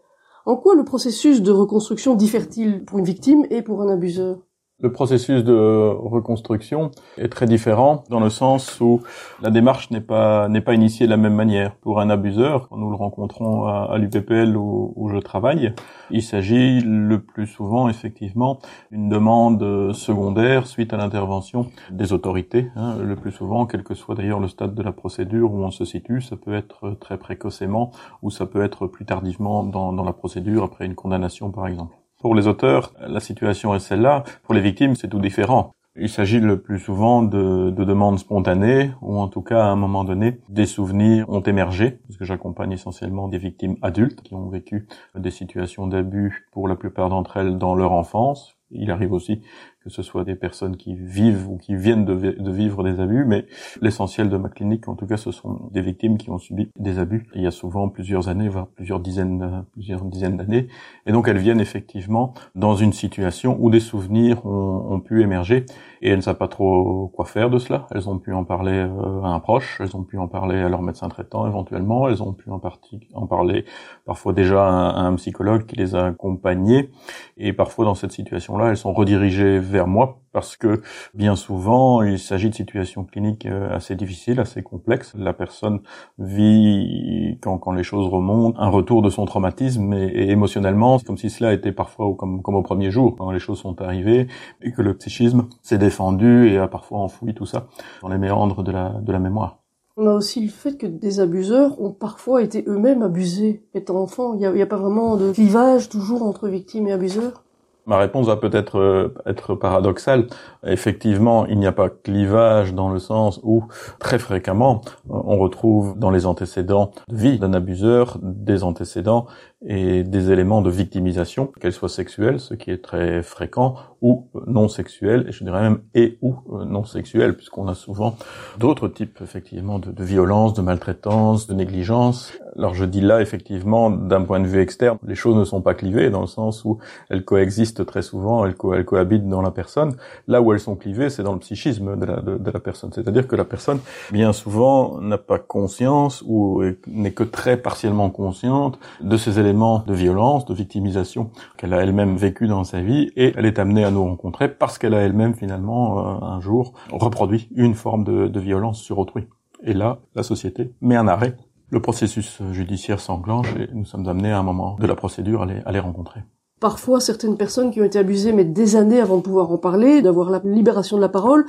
En quoi le processus de reconstruction diffère-t-il pour une victime et pour un abuseur? Le processus de reconstruction est très différent dans le sens où la démarche n'est pas n'est pas initiée de la même manière. Pour un abuseur, quand nous le rencontrons à, l'UPPL où, où, je travaille, il s'agit le plus souvent effectivement d'une demande secondaire suite à l'intervention des autorités. Hein. Le plus souvent, quel que soit d'ailleurs le stade de la procédure où on se situe, ça peut être très précocement ou ça peut être plus tardivement dans, dans la procédure après une condamnation par exemple. Pour les auteurs, la situation est celle-là. Pour les victimes, c'est tout différent. Il s'agit le plus souvent de, de, demandes spontanées, ou en tout cas, à un moment donné, des souvenirs ont émergé, parce que j'accompagne essentiellement des victimes adultes qui ont vécu des situations d'abus, pour la plupart d'entre elles, dans leur enfance. Il arrive aussi que ce soit des personnes qui vivent ou qui viennent de, vivre des abus, mais l'essentiel de ma clinique, en tout cas, ce sont des victimes qui ont subi des abus. il y a souvent plusieurs années, voire plusieurs dizaines, plusieurs dizaines d'années, et donc elles viennent effectivement dans une situation où des souvenirs ont, ont, pu émerger, et elles ne savent pas trop quoi faire de cela. Elles ont pu en parler euh, à un proche, elles ont pu en parler à leur médecin traitant éventuellement, elles ont pu en partie en parler parfois déjà à un, psychologue qui les a accompagnées, et parfois dans cette situation-là, elles sont redirigées vers vers moi parce que bien souvent il s'agit de situations cliniques euh, assez difficiles, assez complexes. La personne vit quand, quand les choses remontent un retour de son traumatisme et, émotionnellement comme si cela était parfois comme, comme au premier jour quand les choses sont arrivées et que le psychisme s'est défendu et a parfois enfoui tout ça dans les méandres de la, de la mémoire. On a aussi le fait que des abuseurs ont parfois été eux-mêmes abusés étant enfants. Il n'y a, a, pas vraiment de clivage toujours entre victimes et abuseurs? Ma réponse va peut-être euh, être paradoxale. Effectivement, il n'y a pas clivage dans le sens où très fréquemment on retrouve dans les antécédents de vie d'un abuseur des antécédents et des éléments de victimisation, qu'elles soient sexuelles, ce qui est très fréquent, ou non sexuelles, et je dirais même et ou euh, non sexuelles, puisqu'on a souvent d'autres types effectivement de, de violence, de maltraitance, de négligence. Alors je dis là effectivement d'un point de vue externe, les choses ne sont pas clivées dans le sens où elles coexistent très souvent, elles, co elles cohabitent dans la personne. Là où elles sont clivées, c'est dans le psychisme de la, de la personne, c'est-à-dire que la personne bien souvent n'a pas conscience ou n'est que très partiellement consciente de ces éléments de violence, de victimisation qu'elle a elle-même vécu dans sa vie et elle est amenée à nous rencontrer parce qu'elle a elle-même finalement euh, un jour reproduit une forme de, violence sur autrui. Et là, la société met un arrêt. Le processus judiciaire s'enclenche et nous sommes amenés à un moment de la procédure à les, à les rencontrer. Parfois, certaines personnes qui ont été abusées mettent des années avant de pouvoir en parler, d'avoir la libération de la parole.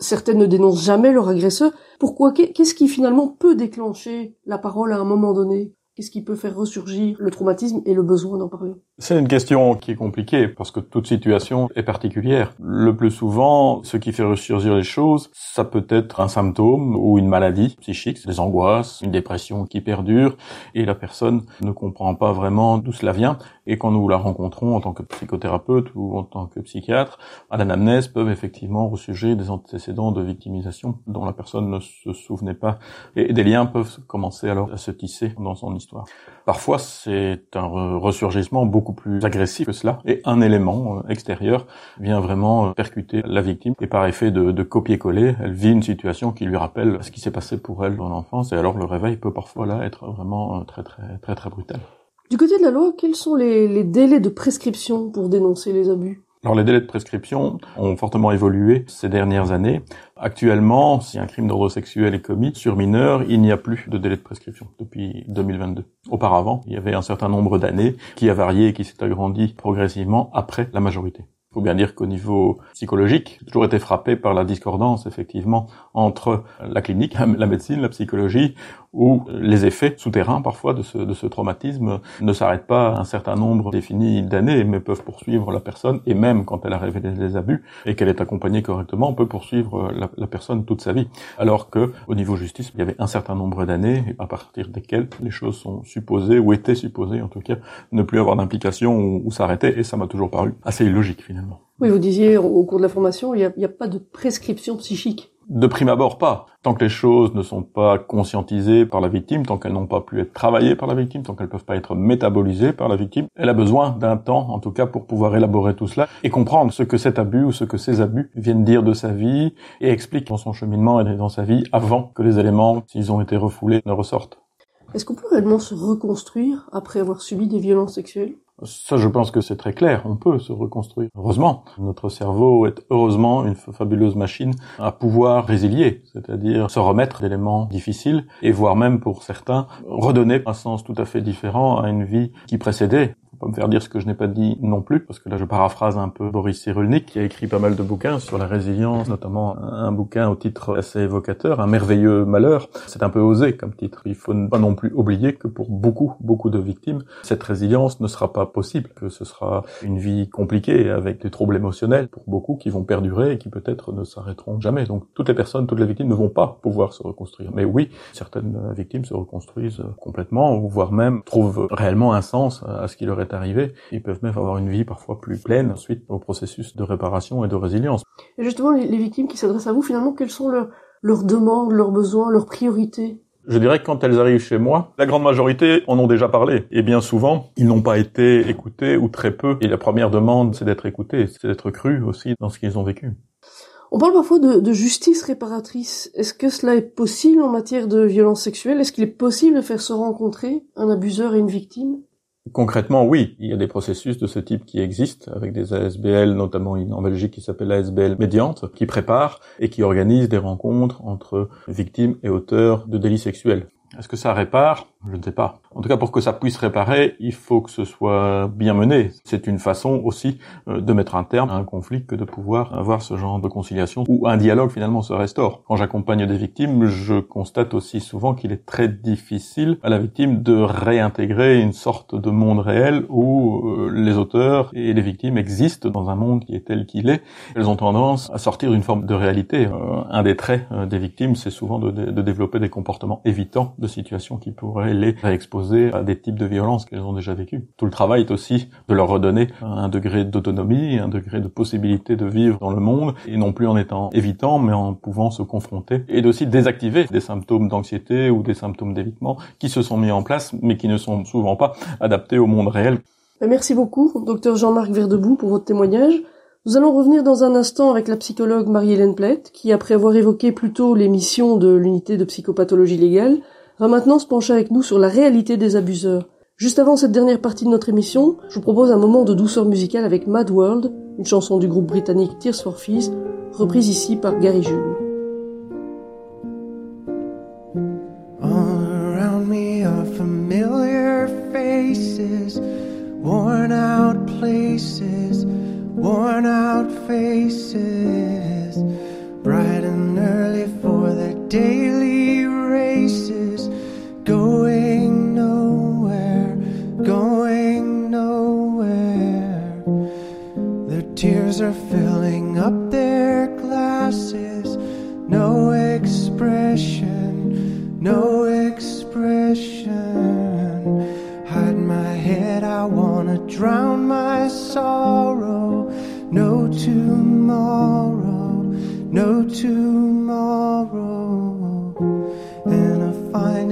Certaines ne dénoncent jamais leur agresseur. Pourquoi? Qu'est-ce qui finalement peut déclencher la parole à un moment donné? Qu'est-ce qui peut faire ressurgir le traumatisme et le besoin d'en parler? C'est une question qui est compliquée parce que toute situation est particulière. Le plus souvent, ce qui fait ressurgir les choses, ça peut être un symptôme ou une maladie psychique, des angoisses, une dépression qui perdure et la personne ne comprend pas vraiment d'où cela vient. Et quand nous la rencontrons en tant que psychothérapeute ou en tant que psychiatre, à l'anamnèse peuvent effectivement ressurgir des antécédents de victimisation dont la personne ne se souvenait pas. Et des liens peuvent commencer alors à se tisser dans son histoire. Parfois, c'est un ressurgissement beaucoup plus agressif que cela, et un élément euh, extérieur vient vraiment euh, percuter la victime, et par effet de, copier-coller, elle vit une situation qui lui rappelle ce qui s'est passé pour elle dans l'enfance, et alors le réveil peut parfois là être vraiment euh, très très très très brutal. Du côté de la loi, quels sont les délais de prescription pour dénoncer les abus? Alors les délais de prescription ont fortement évolué ces dernières années. Actuellement, si un crime d'ordre sexuel est commis sur mineur, il n'y a plus de délai de prescription depuis 2022. Auparavant, il y avait un certain nombre d'années qui a varié et qui s'est agrandi progressivement après la majorité. Il faut bien dire qu'au niveau psychologique, j'ai toujours été frappé par la discordance, effectivement, entre la clinique, la médecine, la psychologie, où les effets souterrains, parfois, de ce, de ce traumatisme ne s'arrêtent pas un certain nombre défini d'années, mais peuvent poursuivre la personne, et même quand elle a révélé des abus, et qu'elle est accompagnée correctement, on peut poursuivre la, la, personne toute sa vie. Alors que, au niveau justice, il y avait un certain nombre d'années, à partir desquelles les choses sont supposées, ou étaient supposées, en tout cas, ne plus avoir d'implication ou, ou s'arrêter, et ça m'a toujours paru assez illogique, finalement. Oui, vous disiez au cours de la formation, il n'y a, a, pas de prescription psychique. De prime abord, pas. Tant que les choses ne sont pas conscientisées par la victime, tant qu'elles n'ont pas pu être travaillées par la victime, tant qu'elles peuvent pas être métabolisées par la victime, elle a besoin d'un temps, en tout cas, pour pouvoir élaborer tout cela et comprendre ce que cet abus ou ce que ces abus viennent dire de sa vie et expliquent dans son cheminement et dans sa vie avant que les éléments, s'ils ont été refoulés, ne ressortent. Est-ce qu'on peut réellement se reconstruire après avoir subi des violences sexuelles? Ça, je pense que c'est très clair. On peut se reconstruire. Heureusement, notre cerveau est heureusement une fabuleuse machine à pouvoir résilier, c'est-à-dire se remettre d'éléments difficiles et voire même pour certains redonner un sens tout à fait différent à une vie qui précédait pas me faire dire ce que je n'ai pas dit non plus, parce que là je paraphrase un peu Boris Cyrulnik, qui a écrit pas mal de bouquins sur la résilience, notamment un bouquin au titre assez évocateur, Un merveilleux malheur. C'est un peu osé comme titre. Il faut pas non plus oublier que pour beaucoup, beaucoup de victimes, cette résilience ne sera pas possible, que ce sera une vie compliquée avec des troubles émotionnels pour beaucoup qui vont perdurer et qui peut-être ne s'arrêteront jamais. Donc toutes les personnes, toutes les victimes ne vont pas pouvoir se reconstruire. Mais oui, certaines victimes se reconstruisent complètement, voire même trouvent réellement un sens à ce qui leur est arrivé. Ils peuvent même avoir une vie parfois plus pleine suite au processus de réparation et de résilience. Et justement, les, victimes qui s'adressent à vous, finalement, quelles sont leurs, leurs demandes, leurs besoins, leurs priorités? Je dirais que quand elles arrivent chez moi, la grande majorité en ont déjà parlé. Et bien souvent, ils n'ont pas été écoutés ou très peu. Et la première demande, c'est d'être écoutés, c'est d'être cru aussi dans ce qu'ils ont vécu. On parle parfois de, de justice réparatrice. Est-ce que cela est possible en matière de violence sexuelle? Est-ce qu'il est possible de faire se rencontrer un abuseur et une victime? Concrètement, oui, il y a des processus de ce type qui existent, avec des ASBL, notamment en Belgique qui s'appelle l'ASBL médiante, qui prépare et qui organise des rencontres entre victimes et auteurs de délits sexuels. Est-ce que ça répare Je ne sais pas. En tout cas, pour que ça puisse réparer, il faut que ce soit bien mené. C'est une façon aussi euh, de mettre un terme à un conflit que de pouvoir avoir ce genre de conciliation où un dialogue finalement se restaure. Quand j'accompagne des victimes, je constate aussi souvent qu'il est très difficile à la victime de réintégrer une sorte de monde réel où euh, les auteurs et les victimes existent dans un monde qui est tel qu'il est. Elles ont tendance à sortir d'une forme de réalité. Euh, un des traits des victimes, c'est souvent de, de, développer des comportements évitants de situations qui pourraient les réexposer à des types de violences qu'elles ont déjà vécues. Tout le travail est aussi de leur redonner un degré d'autonomie, un degré de possibilité de vivre dans le monde, et non plus en étant évitant, mais en pouvant se confronter, et d'aussi désactiver des symptômes d'anxiété ou des symptômes d'évitement qui se sont mis en place, mais qui ne sont souvent pas adaptés au monde réel. Merci beaucoup, docteur Jean-Marc Verdebout, pour votre témoignage. Nous allons revenir dans un instant avec la psychologue Marie-Hélène Plette, qui, après avoir évoqué plus tôt les missions de l'unité de psychopathologie légale, va maintenant se pencher avec nous sur la réalité des abuseurs. Juste avant cette dernière partie de notre émission, je vous propose un moment de douceur musicale avec Mad World, une chanson du groupe britannique Tears for Fears, reprise ici par Gary Jules. worn out places, worn out faces, bright and early for their daily races, going nowhere, going nowhere. Their tears are filling up their glasses, no expression, no expression. Hide my head, I wanna drown my sorrow. No tomorrow, no tomorrow.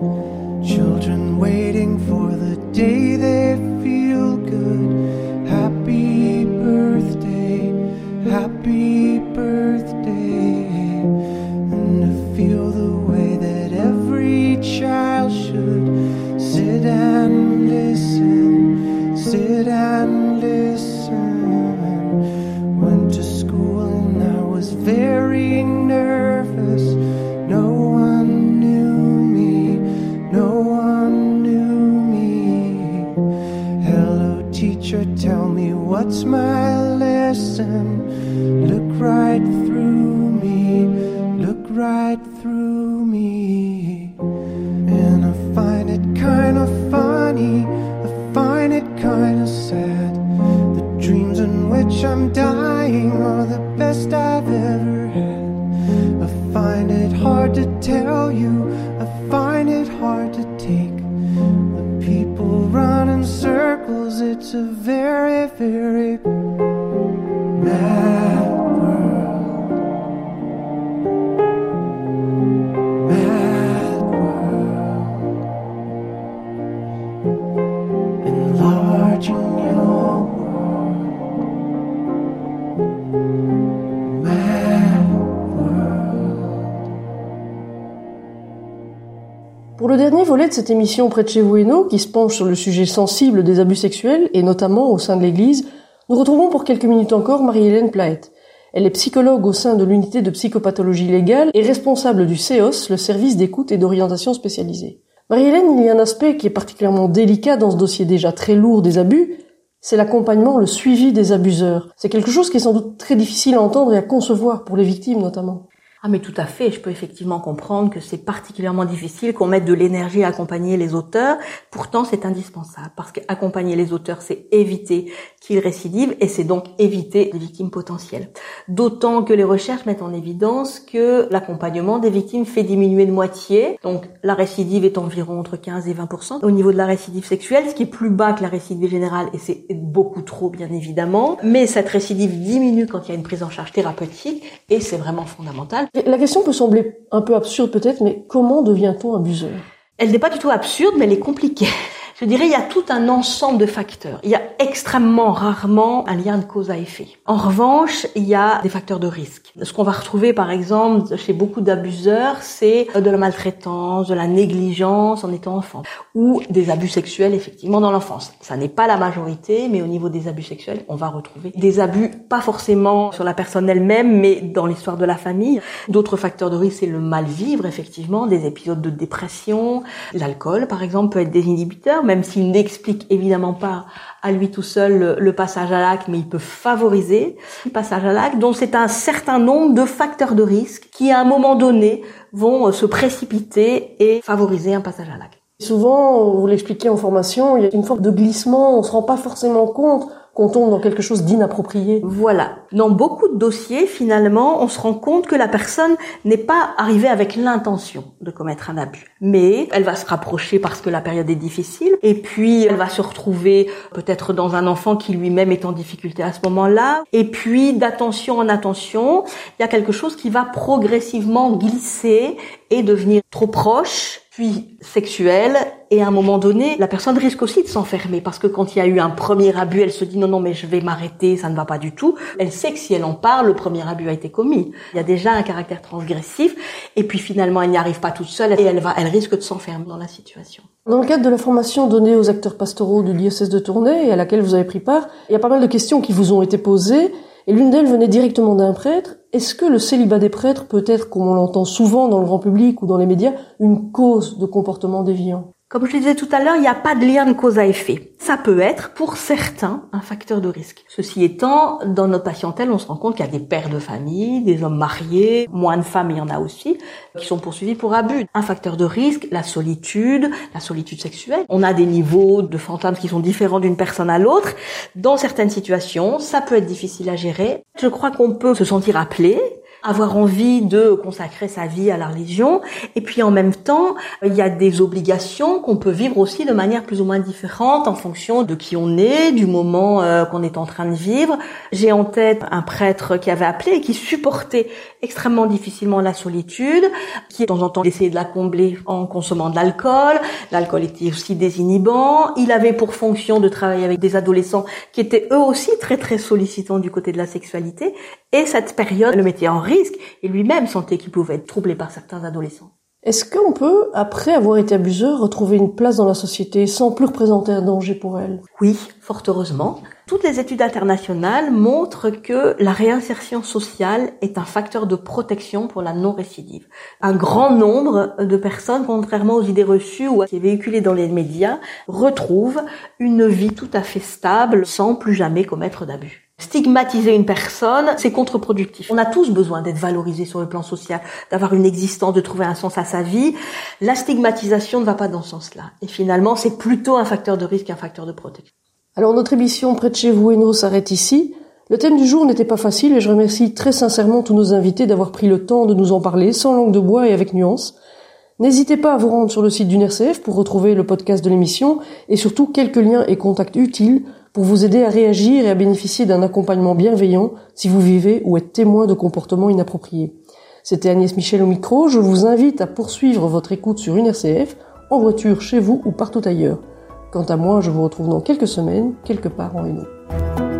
Children waiting for the day they de cette émission Près de chez vous et nous, qui se penche sur le sujet sensible des abus sexuels, et notamment au sein de l'Église, nous retrouvons pour quelques minutes encore Marie-Hélène Plaet. Elle est psychologue au sein de l'unité de psychopathologie légale et responsable du CEOS, le service d'écoute et d'orientation spécialisée. Marie-Hélène, il y a un aspect qui est particulièrement délicat dans ce dossier déjà très lourd des abus, c'est l'accompagnement, le suivi des abuseurs. C'est quelque chose qui est sans doute très difficile à entendre et à concevoir pour les victimes notamment. Ah mais tout à fait, je peux effectivement comprendre que c'est particulièrement difficile qu'on mette de l'énergie à accompagner les auteurs. Pourtant, c'est indispensable parce qu'accompagner les auteurs, c'est éviter qu'ils récidivent et c'est donc éviter des victimes potentielles. D'autant que les recherches mettent en évidence que l'accompagnement des victimes fait diminuer de moitié. Donc la récidive est environ entre 15 et 20 au niveau de la récidive sexuelle, ce qui est plus bas que la récidive générale et c'est beaucoup trop bien évidemment. Mais cette récidive diminue quand il y a une prise en charge thérapeutique et c'est vraiment fondamental. La question peut sembler un peu absurde peut-être, mais comment devient-on abuseur? Elle n'est pas du tout absurde, mais elle est compliquée. Je dirais, il y a tout un ensemble de facteurs. Il y a extrêmement rarement un lien de cause à effet. En revanche, il y a des facteurs de risque. Ce qu'on va retrouver, par exemple, chez beaucoup d'abuseurs, c'est de la maltraitance, de la négligence en étant enfant, ou des abus sexuels, effectivement, dans l'enfance. Ça n'est pas la majorité, mais au niveau des abus sexuels, on va retrouver des abus, pas forcément sur la personne elle-même, mais dans l'histoire de la famille. D'autres facteurs de risque, c'est le mal vivre, effectivement, des épisodes de dépression. L'alcool, par exemple, peut être des inhibiteurs, même s'il n'explique évidemment pas à lui tout seul le, passage à l'acte, mais il peut favoriser le passage à l'acte. Donc c'est un certain nombre de facteurs de risque qui, à un moment donné, vont euh, se précipiter et favoriser un passage à l'acte. Souvent, vous l'expliquez en formation, il y a une forme de glissement, on se rend pas forcément compte qu'on tombe dans quelque chose d'inapproprié. Voilà. Dans beaucoup de dossiers, finalement, on se rend compte que la personne n'est pas arrivée avec l'intention de commettre un abus. Mais elle va se rapprocher parce que la période est difficile. Et puis, elle va se retrouver peut-être dans un enfant qui lui-même est en difficulté à ce moment-là. Et puis, d'attention en attention, il y a quelque chose qui va progressivement glisser et devenir trop proche puis sexuelle et à un moment donné, la personne risque aussi de s'enfermer parce que quand il y a eu un premier abus, elle se dit non non mais je vais m'arrêter, ça ne va pas du tout. Elle sait que si elle en parle, le premier abus a été commis. Il y a déjà un caractère transgressif et puis finalement elle n'y arrive pas toute seule et elle va, elle risque de s'enfermer dans la situation. Dans le cadre de la formation donnée aux acteurs pastoraux du diocèse de Tournai et à laquelle vous avez pris part, il y a pas mal de questions qui vous ont été posées et l'une d'elles venait directement d'un prêtre. Est-ce que le célibat des prêtres peut être, comme on l'entend souvent dans le grand public ou dans les médias, une cause de comportement déviant? Comme je le disais tout à l'heure, il n'y a pas de lien de cause à effet. Ça peut être, pour certains, un facteur de risque. Ceci étant, dans notre patientèle, on se rend compte qu'il y a des pères de famille, des hommes mariés, moins de femmes, il y en a aussi, qui sont poursuivis pour abus. Un facteur de risque, la solitude, la solitude sexuelle. On a des niveaux de fantasmes qui sont différents d'une personne à l'autre. Dans certaines situations, ça peut être difficile à gérer. Je crois qu'on peut se sentir appelé, avoir envie de consacrer sa vie à la religion. Et puis en même temps, il y a des obligations qu'on peut vivre aussi de manière plus ou moins différente en fonction de qui on est, du moment euh, qu'on est en train de vivre. J'ai en tête un prêtre qui avait appelé et qui supportait extrêmement difficilement la solitude, qui de temps en temps essayait de la combler en consommant de l'alcool. L'alcool était aussi désinhibant. Il avait pour fonction de travailler avec des adolescents qui étaient eux aussi très très sollicitants du côté de la sexualité. Et cette période le mettait en risque et lui-même sentait qu'il pouvait être troublé par certains adolescents. Est-ce qu'on peut, après avoir été abuseur, retrouver une place dans la société sans plus représenter un danger pour elle? Oui, fort heureusement. Toutes les études internationales montrent que la réinsertion sociale est un facteur de protection pour la non-récidive. Un grand nombre de personnes, contrairement aux idées reçues ou à ce qui est véhiculé dans les médias, retrouvent une vie tout à fait stable sans plus jamais commettre d'abus. Stigmatiser une personne, c'est contre-productif. On a tous besoin d'être valorisés sur le plan social, d'avoir une existence, de trouver un sens à sa vie. La stigmatisation ne va pas dans ce sens-là. Et finalement, c'est plutôt un facteur de risque qu'un facteur de protection. Alors notre émission Près de chez vous et nous s'arrête ici. Le thème du jour n'était pas facile et je remercie très sincèrement tous nos invités d'avoir pris le temps de nous en parler sans langue de bois et avec nuance. N'hésitez pas à vous rendre sur le site d'une RCF pour retrouver le podcast de l'émission et surtout quelques liens et contacts utiles pour vous aider à réagir et à bénéficier d'un accompagnement bienveillant si vous vivez ou êtes témoin de comportements inappropriés. C'était Agnès Michel au micro, je vous invite à poursuivre votre écoute sur une RCF, en voiture, chez vous ou partout ailleurs. Quant à moi, je vous retrouve dans quelques semaines, quelque part en Hainaut.